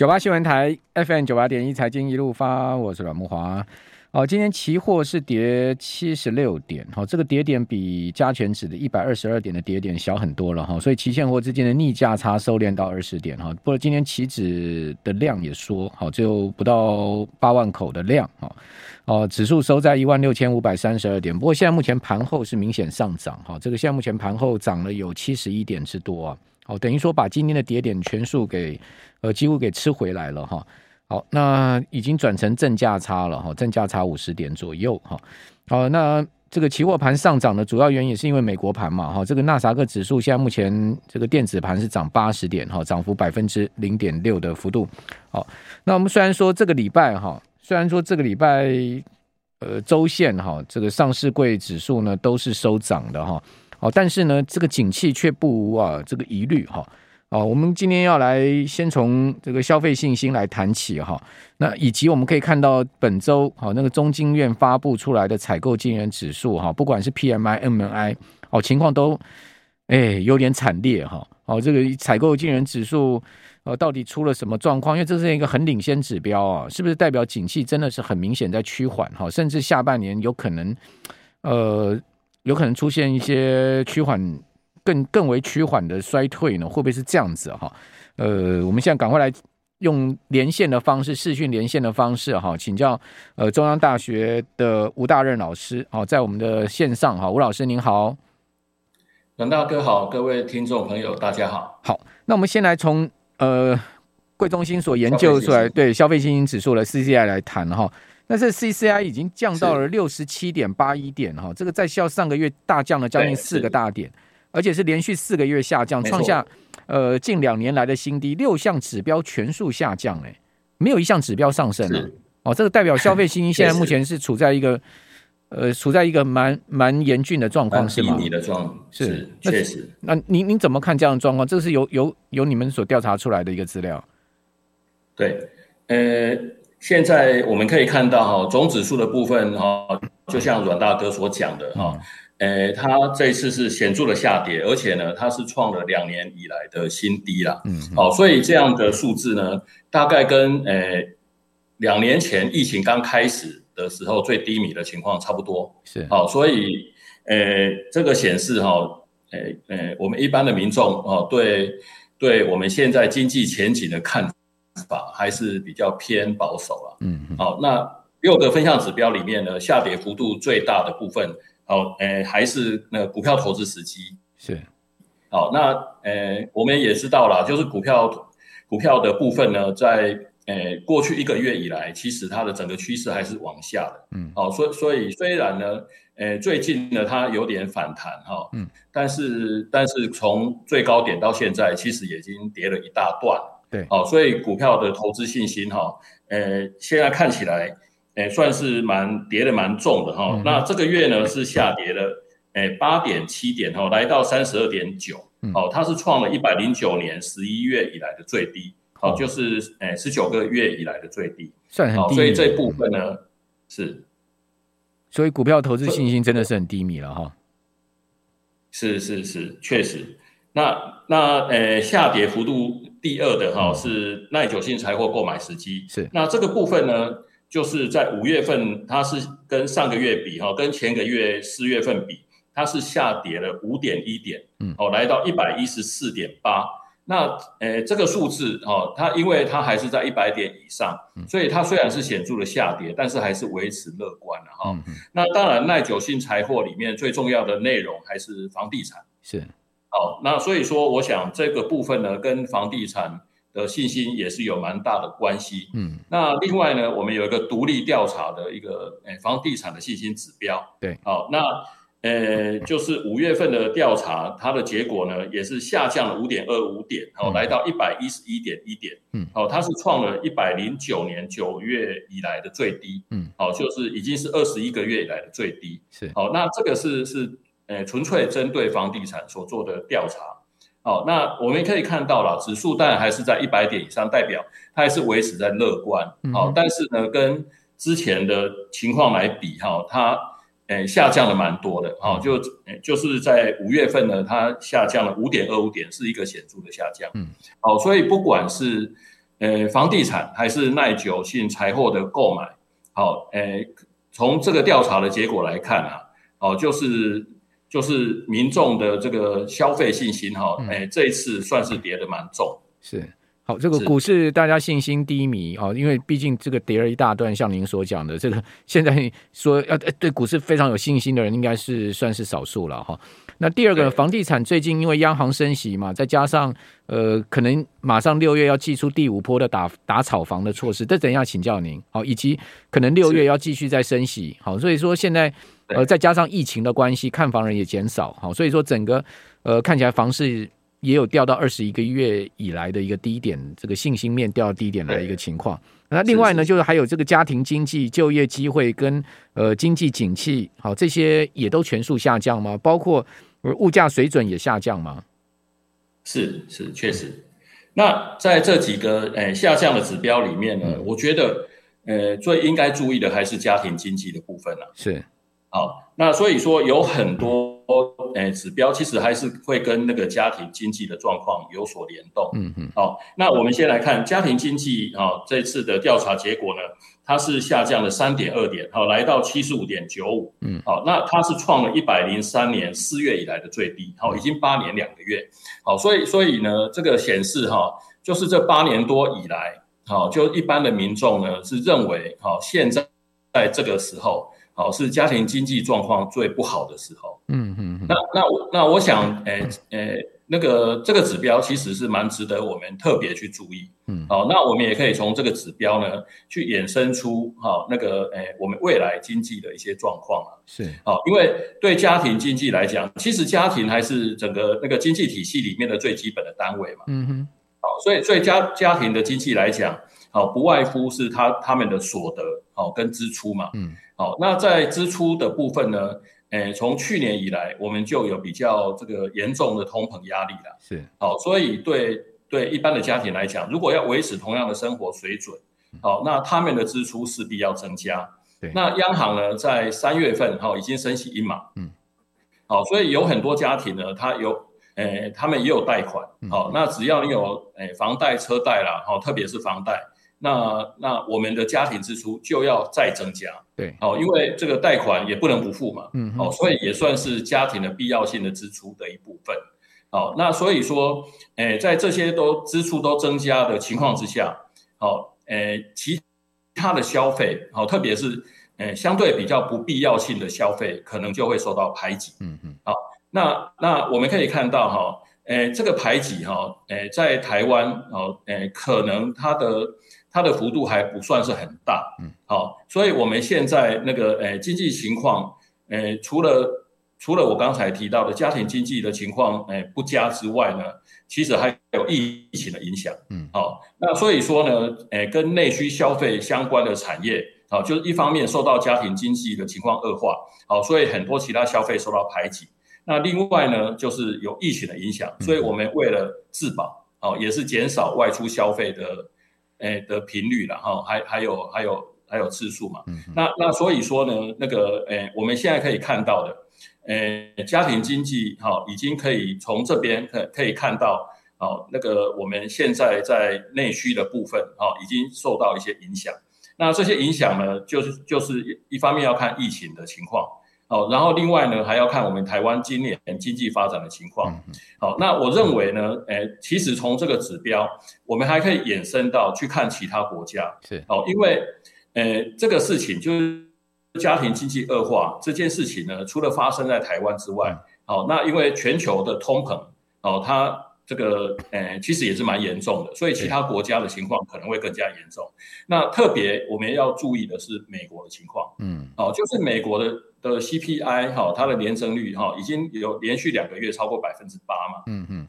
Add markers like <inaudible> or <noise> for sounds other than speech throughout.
九八新闻台 FM 九八点一财经一路发，我是阮慕驊。哦，今天期货是跌七十六点，好，这个跌点比加权指的一百二十二点的跌点小很多了哈，所以期现货之间的逆价差收敛到二十点哈。不过今天期指的量也缩，好，就不到八万口的量哈。哦，指数收在一万六千五百三十二点，不过现在目前盘后是明显上涨哈，这个现在目前盘后涨了有七十一点之多啊。哦，等于说把今天的跌点全数给，呃，几乎给吃回来了哈。好，那已经转成正价差了哈，正价差五十点左右哈。好，那这个期货盘上涨的主要原因也是因为美国盘嘛哈。这个纳斯达克指数现在目前这个电子盘是涨八十点哈，涨幅百分之零点六的幅度。好，那我们虽然说这个礼拜哈，虽然说这个礼拜呃周线哈，这个上市柜指数呢都是收涨的哈。哦，但是呢，这个景气却不无啊这个疑虑哈。哦，我们今天要来先从这个消费信心来谈起哈。那以及我们可以看到本周好那个中经院发布出来的采购经营指数哈，不管是 PMI、MNI 哦，情况都哎有点惨烈哈。哦，这个采购经理人指数呃到底出了什么状况？因为这是一个很领先指标啊，是不是代表景气真的是很明显在趋缓哈？甚至下半年有可能呃。有可能出现一些趋缓，更更为趋缓的衰退呢？会不会是这样子哈？呃，我们现在赶快来用连线的方式，视讯连线的方式哈，请教呃中央大学的吴大任老师好，在我们的线上哈，吴老师您好，阮大哥好，各位听众朋友大家好。好，那我们先来从呃贵中心所研究出来对消费信心指数的 CCI 来谈哈。但是 CCI 已经降到了六十七点八一点哈，这个在校上个月大降了将近四个大点，而且是连续四个月下降，创下呃近两年来的新低。六项指标全数下降，哎，没有一项指标上升了。哦，这个代表消费信心现在目前是处在一个 <laughs> 呃处在一个蛮蛮严峻的状况，是吗？你的状是确实。那您您怎么看这样的状况？这是由由由你们所调查出来的一个资料。对，呃。现在我们可以看到哈，总指数的部分哈，就像阮大哥所讲的哈，呃，它这一次是显著的下跌，而且呢，它是创了两年以来的新低啦。嗯，好，所以这样的数字呢，大概跟呃两年前疫情刚开始的时候最低迷的情况差不多。是，好，所以呃，这个显示哈，呃呃，我们一般的民众哦，对，对我们现在经济前景的看法。法还是比较偏保守了，嗯，好，那六个分项指标里面呢，下跌幅度最大的部分，好，呃，还是那股票投资时机是，好，那呃，我们也知道了，就是股票股票的部分呢，在呃过去一个月以来，其实它的整个趋势还是往下的，嗯，好，所以所以虽然呢，呃，最近呢它有点反弹哈，嗯，但是但是从最高点到现在，其实已经跌了一大段。对，好，所以股票的投资信心哈，呃，现在看起来，呃，算是蛮跌的蛮重的哈。那这个月呢是下跌了，呃，八点七点哈，来到三十二点九，哦，它是创了一百零九年十一月以来的最低，好，就是呃十九个月以来的最低，算很低。所以这部分呢是，所以股票投资信心真的是很低迷了哈。是是是，确实。那那呃下跌幅度。第二的哈是耐久性财货购买时机，是。那这个部分呢，就是在五月份，它是跟上个月比哈，跟前个月四月份比，它是下跌了五点一点，嗯，哦，来到一百一十四点八。那呃这个数字哈，它因为它还是在一百点以上，所以它虽然是显著的下跌，但是还是维持乐观的哈。那当然耐久性财货里面最重要的内容还是房地产，是。好，那所以说，我想这个部分呢，跟房地产的信心也是有蛮大的关系。嗯，那另外呢，我们有一个独立调查的一个诶房地产的信心指标。对，好，那呃，就是五月份的调查，它的结果呢，也是下降了五点二五点，好，来到一百一十一点一点。嗯，好，它是创了一百零九年九月以来的最低。嗯，好，就是已经是二十一个月以来的最低。是，好，那这个是是。呃，纯粹针对房地产所做的调查，好，那我们可以看到了，指数当然还是在一百点以上，代表它还是维持在乐观，好，但是呢，跟之前的情况来比，哈，它呃下降了蛮多的，好，就就是在五月份呢，它下降了五点二五点，是一个显著的下降，嗯，好，所以不管是呃，房地产还是耐久性财货的购买，好，呃，从这个调查的结果来看啊，哦，就是就是民众的这个消费信心哈，哎，这一次算是跌得蛮重，是。好，这个股市大家信心低迷啊，因为毕竟这个跌了一大段，像您所讲的，这个现在说要对股市非常有信心的人，应该是算是少数了哈。那第二个，房地产最近因为央行升息嘛，再加上呃，可能马上六月要祭出第五波的打打炒房的措施，这等一下请教您。好，以及可能六月要继续再升息，好，所以说现在呃，再加上疫情的关系，看房人也减少，好，所以说整个呃，看起来房市。也有掉到二十一个月以来的一个低点，这个信心面掉到低点的一个情况。那另外呢，就是还有这个家庭经济、就业机会跟呃经济景气，好，这些也都全数下降吗？包括物价水准也下降吗？是是，确实。那在这几个呃下降的指标里面呢，嗯、我觉得呃最应该注意的还是家庭经济的部分了、啊。是。好，那所以说有很多。诶，指标其实还是会跟那个家庭经济的状况有所联动。嗯嗯。好，那我们先来看家庭经济啊，这次的调查结果呢，它是下降了三点二点，好，来到七十五点九五。嗯。好，那它是创了一百零三年四月以来的最低，好，已经八年两个月。好，所以所以呢，这个显示哈，就是这八年多以来，好，就一般的民众呢是认为，好，现在在这个时候。好，是家庭经济状况最不好的时候。嗯嗯，嗯那那我那我想，诶、欸、诶、欸，那个这个指标其实是蛮值得我们特别去注意。嗯，好，那我们也可以从这个指标呢，去衍生出好那个诶、欸，我们未来经济的一些状况啊。是，好，因为对家庭经济来讲，其实家庭还是整个那个经济体系里面的最基本的单位嘛。嗯哼，好，所以所以家家庭的经济来讲，好，不外乎是他他们的所得好跟支出嘛。嗯。好，那在支出的部分呢？诶，从去年以来，我们就有比较这个严重的通膨压力了。是，好，所以对对一般的家庭来讲，如果要维持同样的生活水准，好，那他们的支出势必要增加。对，那央行呢，在三月份哈已经升息一码。嗯，好，所以有很多家庭呢，他有诶，他们也有贷款。好，那只要你有诶房贷、车贷啦，好，特别是房贷。那那我们的家庭支出就要再增加，对，好，因为这个贷款也不能不付嘛，嗯，好，所以也算是家庭的必要性的支出的一部分，好，那所以说，诶，在这些都支出都增加的情况之下，好，诶，其他的消费，好，特别是诶相对比较不必要性的消费，可能就会受到排挤，嗯嗯，好，那那我们可以看到哈，诶，这个排挤哈，诶，在台湾，哦，诶，可能它的它的幅度还不算是很大，嗯，好，所以我们现在那个诶经济情况，诶除了除了我刚才提到的家庭经济的情况诶不佳之外呢，其实还有疫情的影响，嗯，好，那所以说呢，诶跟内需消费相关的产业，好，就是一方面受到家庭经济的情况恶化，好，所以很多其他消费受到排挤，那另外呢就是有疫情的影响，所以我们为了自保，好，也是减少外出消费的。诶的频率了哈，还还有还有还有次数嘛，嗯、那那所以说呢，那个诶我们现在可以看到的，诶家庭经济哈已经可以从这边可可以看到，哦那个我们现在在内需的部分哈已经受到一些影响，那这些影响呢，就是就是一方面要看疫情的情况。好，然后另外呢，还要看我们台湾今年经济发展的情况。好，那我认为呢，诶，其实从这个指标，我们还可以延伸到去看其他国家。是，好，因为，诶，这个事情就是家庭经济恶化这件事情呢，除了发生在台湾之外，好，那因为全球的通膨，哦，它。这个诶，其实也是蛮严重的，所以其他国家的情况可能会更加严重。那特别我们要注意的是美国的情况，嗯，哦，就是美国的的 CPI 哈，它的年增率哈，已经有连续两个月超过百分之八嘛，嗯嗯，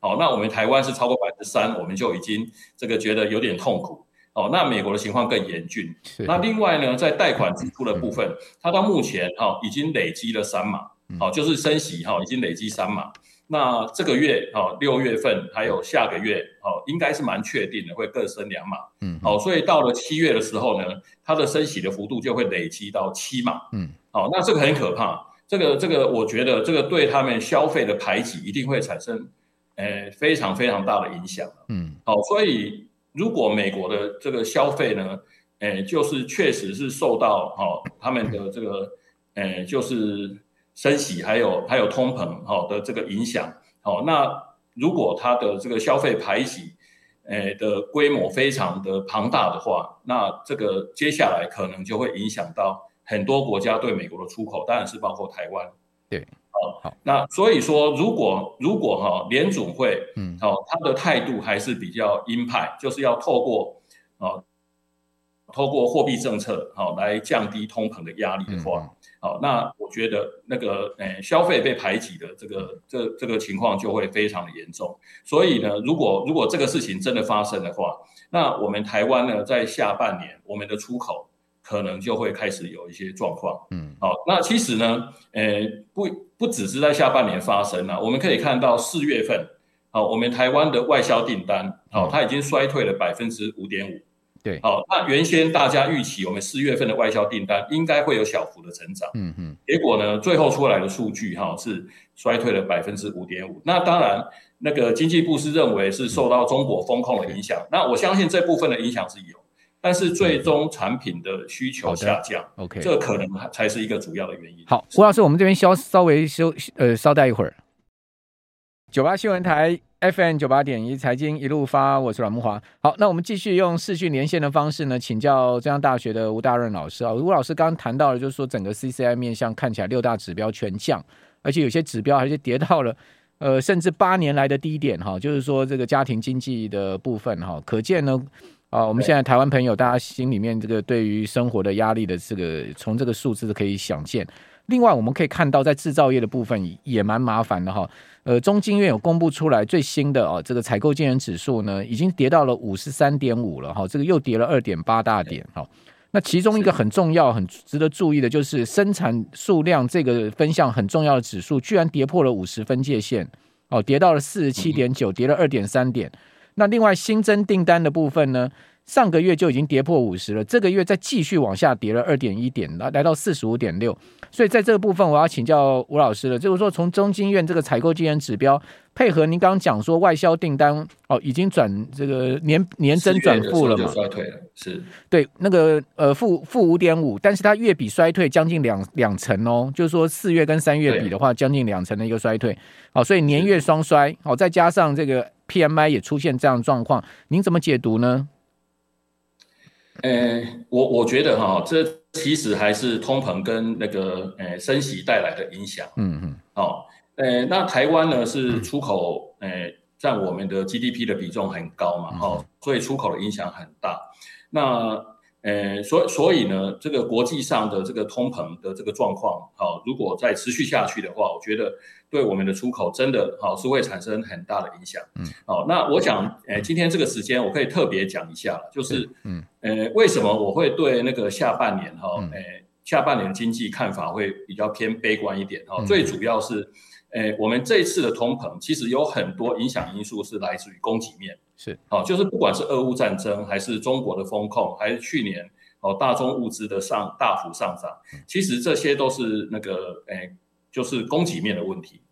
好，那我们台湾是超过百分之三，我们就已经这个觉得有点痛苦。哦，那美国的情况更严峻。那另外呢，在贷款支出的部分，它到目前哈已经累积了三码，好，就是升息哈已经累积三码。那这个月哦，六月份还有下个月哦，应该是蛮确定的，会各升两码。嗯，好，所以到了七月的时候呢，它的升息的幅度就会累积到七码。嗯，好，那这个很可怕。这个这个，我觉得这个对他们消费的排挤一定会产生，呃，非常非常大的影响。嗯，好，所以如果美国的这个消费呢，诶，就是确实是受到哦他们的这个诶，就是升息还有还有通膨哈的这个影响，好，那如果它的这个消费排挤诶的规模非常的庞大的话，那这个接下来可能就会影响到很多国家对美国的出口，当然是包括台湾。对。好，那所以说，如果如果哈联总会，嗯，好，他的态度还是比较鹰派，就是要透过啊，透过货币政策好来降低通膨的压力的话，好，那我觉得那个诶消费被排挤的这个这这个情况就会非常的严重。所以呢，如果如果这个事情真的发生的话，那我们台湾呢在下半年我们的出口。可能就会开始有一些状况，嗯，好，那其实呢，呃，不不只是在下半年发生了，我们可以看到四月份，好，我们台湾的外销订单，好，它已经衰退了百分之五点五，对，好，那原先大家预期我们四月份的外销订单应该会有小幅的成长，嗯嗯，结果呢，最后出来的数据哈是衰退了百分之五点五，那当然，那个经济部是认为是受到中国风控的影响，那我相信这部分的影响是有。但是最终产品的需求下降，OK，这可能才是一个主要的原因。好，胡老师，我们这边稍稍微休呃稍待一会儿。九八新闻台 FM 九八点一财经一路发，我是阮慕华。好，那我们继续用视讯连线的方式呢，请教中央大学的吴大润老师啊。吴老师刚刚谈到了，就是说整个 CCI 面向看起来六大指标全降，而且有些指标还是跌到了呃甚至八年来的低点哈，就是说这个家庭经济的部分哈，可见呢。啊，我们现在台湾朋友，大家心里面这个对于生活的压力的这个，从这个数字可以想见。另外，我们可以看到，在制造业的部分也蛮麻烦的哈。呃，中经院有公布出来最新的哦，这个采购经理指数呢，已经跌到了五十三点五了哈，这个又跌了二点八大点哈。那其中一个很重要、很值得注意的，就是生产数量这个分项很重要的指数，居然跌破了五十分界线哦，跌到了四十七点九，跌了二点三点。那另外新增订单的部分呢，上个月就已经跌破五十了，这个月再继续往下跌了二点一点，来来到四十五点六。所以在这个部分，我要请教吴老师了，就是说从中经院这个采购经理人指标，配合您刚刚讲说外销订单哦，已经转这个年年增转负了嘛？衰退了，是对那个呃负负五点五，但是它月比衰退将近两两成哦，就是说四月跟三月比的话，将近两成的一个衰退。好，所以年月双衰，好，再加上这个。PMI 也出现这样状况，您怎么解读呢？呃，我我觉得哈，这其实还是通膨跟那个呃升息带来的影响。嗯嗯。哦，呃，那台湾呢是出口呃占我们的 GDP 的比重很高嘛，哈、哦，所以出口的影响很大。那呃，所以所以呢，这个国际上的这个通膨的这个状况，好、哦，如果再持续下去的话，我觉得对我们的出口真的好、哦、是会产生很大的影响。嗯，好、哦，那我想，呃，今天这个时间我可以特别讲一下，就是，嗯，呃，为什么我会对那个下半年哈，呃、嗯，下半年经济看法会比较偏悲观一点哈、哦，最主要是。诶，我们这一次的通膨其实有很多影响因素是来自于供给面，是，好，就是不管是俄乌战争，还是中国的风控，还是去年哦大宗物资的上大幅上涨，其实这些都是那个诶，就是供给面的问题。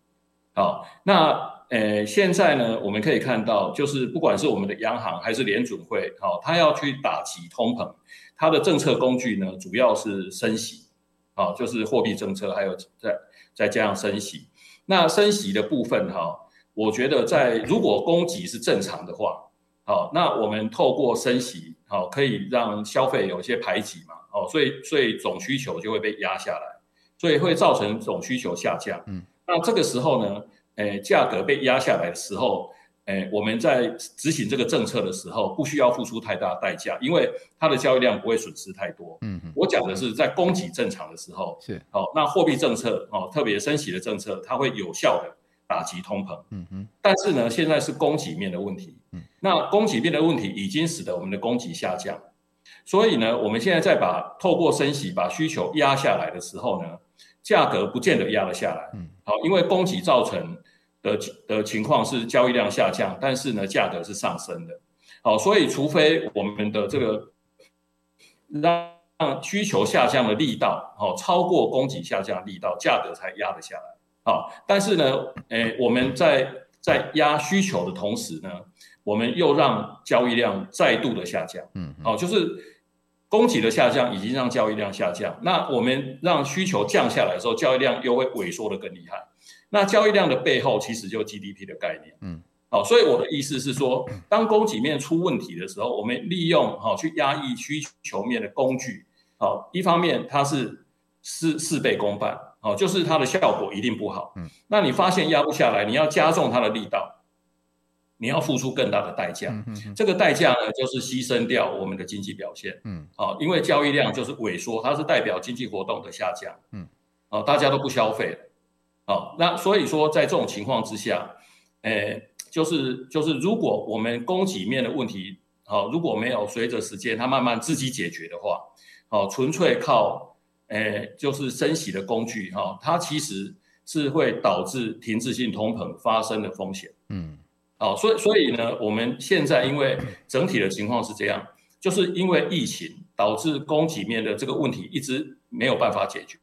好，那诶现在呢，我们可以看到，就是不管是我们的央行还是联准会，好，它要去打击通膨，它的政策工具呢，主要是升息，好，就是货币政策，还有再再加上升息。那升息的部分哈，我觉得在如果供给是正常的话，好，那我们透过升息，好，可以让消费有一些排挤嘛，哦，所以所以总需求就会被压下来，所以会造成总需求下降。嗯，那这个时候呢，诶，价格被压下来的时候，诶，我们在执行这个政策的时候，不需要付出太大代价，因为它的交易量不会损失太多。嗯。我讲的是在供给正常的时候，是好，那货币政策哦，特别升息的政策，它会有效的打击通膨。嗯嗯。但是呢，现在是供给面的问题。嗯。那供给面的问题已经使得我们的供给下降，所以呢，我们现在再把透过升息把需求压下来的时候呢，价格不见得压了下来。嗯。好，因为供给造成的的情况是交易量下降，但是呢，价格是上升的。好，所以除非我们的这个让让需求下降的力道，哦，超过供给下降的力道，价格才压得下来。好，但是呢，诶，我们在在压需求的同时呢，我们又让交易量再度的下降。嗯，好，就是供给的下降已经让交易量下降，那我们让需求降下来的时候，交易量又会萎缩的更厉害。那交易量的背后其实就 GDP 的概念。嗯，好，所以我的意思是说，当供给面出问题的时候，我们利用好去压抑需求面的工具。好，一方面它是事事倍功半，好，就是它的效果一定不好。嗯，那你发现压不下来，你要加重它的力道，你要付出更大的代价。嗯嗯，这个代价呢，就是牺牲掉我们的经济表现。嗯，好，因为交易量就是萎缩，它是代表经济活动的下降。嗯，哦，大家都不消费了。好，那所以说在这种情况之下，诶，就是就是如果我们供给面的问题，好，如果没有随着时间它慢慢自己解决的话。好，纯粹靠，诶、欸，就是升息的工具，哈，它其实是会导致停滞性通膨发生的风险。嗯，好，所以所以呢，我们现在因为整体的情况是这样，就是因为疫情导致供给面的这个问题一直没有办法解决。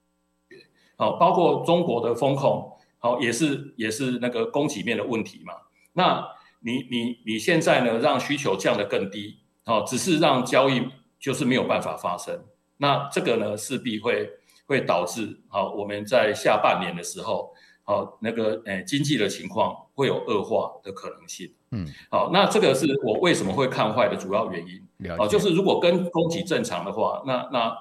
好，包括中国的风控，好，也是也是那个供给面的问题嘛。那你你你现在呢，让需求降得更低，好，只是让交易就是没有办法发生。那这个呢，势必会会导致好，我们在下半年的时候，好那个诶经济的情况会有恶化的可能性。嗯，好，那这个是我为什么会看坏的主要原因。好，了解。就是如果跟供给正常的话，那那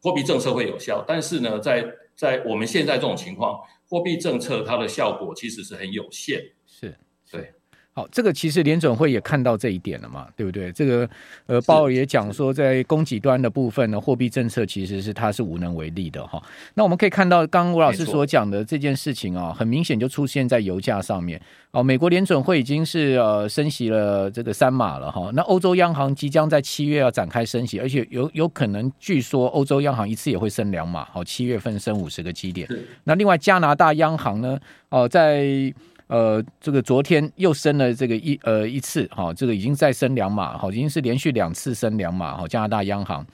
货币政策会有效。但是呢，在在我们现在这种情况，货币政策它的效果其实是很有限。是，对。好，这个其实联准会也看到这一点了嘛，对不对？这个呃，鲍尔也讲说，在供给端的部分呢，货币政策其实是它是无能为力的哈。那我们可以看到，刚刚吴老师所讲的这件事情啊，很明显就出现在油价上面哦。美国联准会已经是呃升息了这个三码了哈。那欧洲央行即将在七月要展开升息，而且有有可能，据说欧洲央行一次也会升两码，好，七月份升五十个基点。那另外加拿大央行呢，哦，在呃，这个昨天又升了这个一呃一次，哈、哦，这个已经再升两码，哈，已经是连续两次升两码，哈，加拿大央行，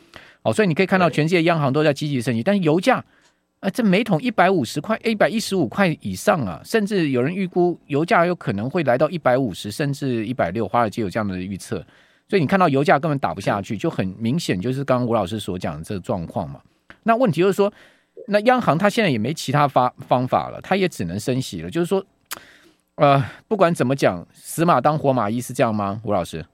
哦，所以你可以看到全世界央行都在积极升息，但是油价，啊、呃，这每桶一百五十块，一百一十五块以上啊，甚至有人预估油价有可能会来到一百五十，甚至一百六，华尔街有这样的预测，所以你看到油价根本打不下去，就很明显就是刚刚吴老师所讲的这个状况嘛。那问题就是说，那央行它现在也没其他方方法了，它也只能升息了，就是说。呃，不管怎么讲，死马当活马医是这样吗？吴老师，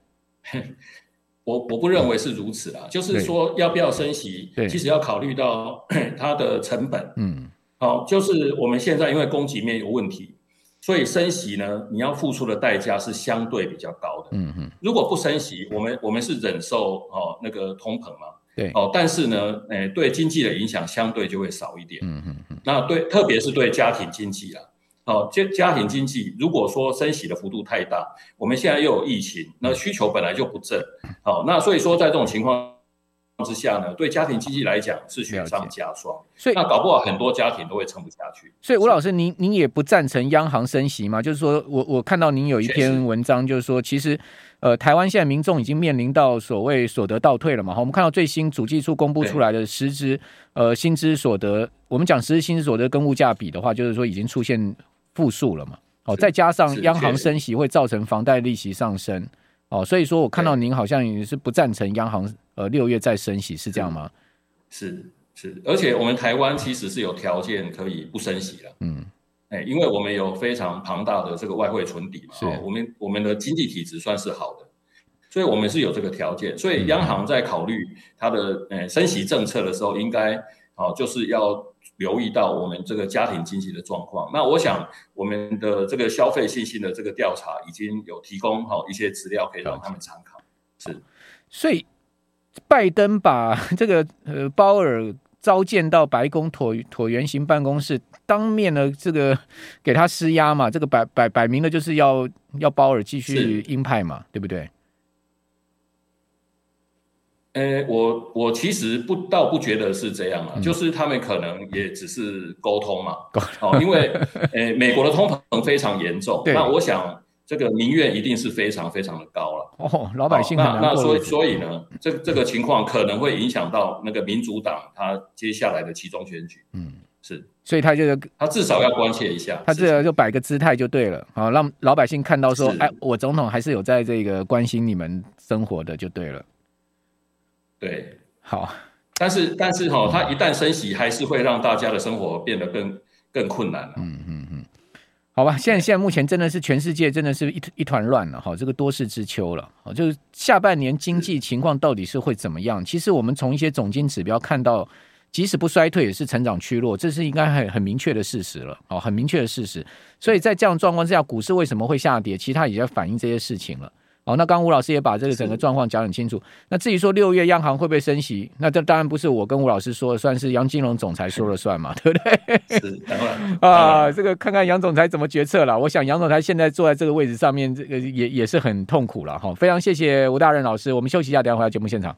<laughs> 我我不认为是如此啦。嗯、就是说，要不要升息，其实要考虑到 <coughs> 它的成本。嗯，好，就是我们现在因为供给面有问题，所以升息呢，你要付出的代价是相对比较高的。嗯嗯，如果不升息，我们我们是忍受哦那个通膨嘛。对，哦，但是呢，诶，对经济的影响相对就会少一点。嗯嗯嗯，那对，特别是对家庭经济啊。好，家家庭经济如果说升息的幅度太大，我们现在又有疫情，那需求本来就不振，好，那所以说在这种情况之下呢，对家庭经济来讲是雪上加霜，所以那搞不好很多家庭都会撑不下去。所以吴老师，您您也不赞成央行升息吗？就是说我我看到您有一篇文章，就是说其实呃台湾现在民众已经面临到所谓所得倒退了嘛。好，我们看到最新主计处公布出来的实质呃薪资所得，我们讲实质薪资所得跟物价比的话，就是说已经出现。负数了嘛？哦，再加上央行升息会造成房贷利息上升，哦，所以说我看到您好像也是不赞成央行呃六月再升息，是这样吗？是是，而且我们台湾其实是有条件可以不升息了，嗯，哎，因为我们有非常庞大的这个外汇存底嘛，是，我们我们的经济体质算是好的，所以我们是有这个条件，所以央行在考虑它的呃升息政策的时候，应该哦就是要。留意到我们这个家庭经济的状况，那我想我们的这个消费信心的这个调查已经有提供好一些资料可以让他们参考。是，所以拜登把 <laughs> 这个呃鲍尔召见到白宫椭椭圆形办公室，当面呢这个给他施压嘛，这个摆摆摆明了就是要要鲍尔继续鹰派嘛，对不对？呃，我我其实不倒不觉得是这样啊，嗯、就是他们可能也只是沟通嘛，哦，因为呃，美国的通膨非常严重，对那我想这个民怨一定是非常非常的高了。哦，老百姓那那所以所以呢，这这个情况可能会影响到那个民主党他接下来的其中选举。嗯，是，所以他就他至少要关切一下，他至少就摆个姿态就对了，好让老百姓看到说，哎，我总统还是有在这个关心你们生活的，就对了。对，好，但是但是哈、哦，它一旦升息，还是会让大家的生活变得更更困难了。嗯嗯嗯，好吧，现在现在目前真的是全世界真的是一一团乱了哈，这个多事之秋了，就是下半年经济情况到底是会怎么样？其实我们从一些总经指标看到，即使不衰退，也是成长趋弱，这是应该很很明确的事实了，哦，很明确的事实。所以在这样状况之下，股市为什么会下跌？其实它也在反映这些事情了。好，那刚刚吴老师也把这个整个状况讲得很清楚。那至于说六月央行会不会升息，那这当然不是我跟吴老师说了算，是杨金龙总裁说了算嘛，<laughs> 对不对？是，当然 <laughs> 啊，这个看看杨总裁怎么决策了。我想杨总裁现在坐在这个位置上面，这个也也是很痛苦了哈。非常谢谢吴大任老师，我们休息一下，等下回到节目现场。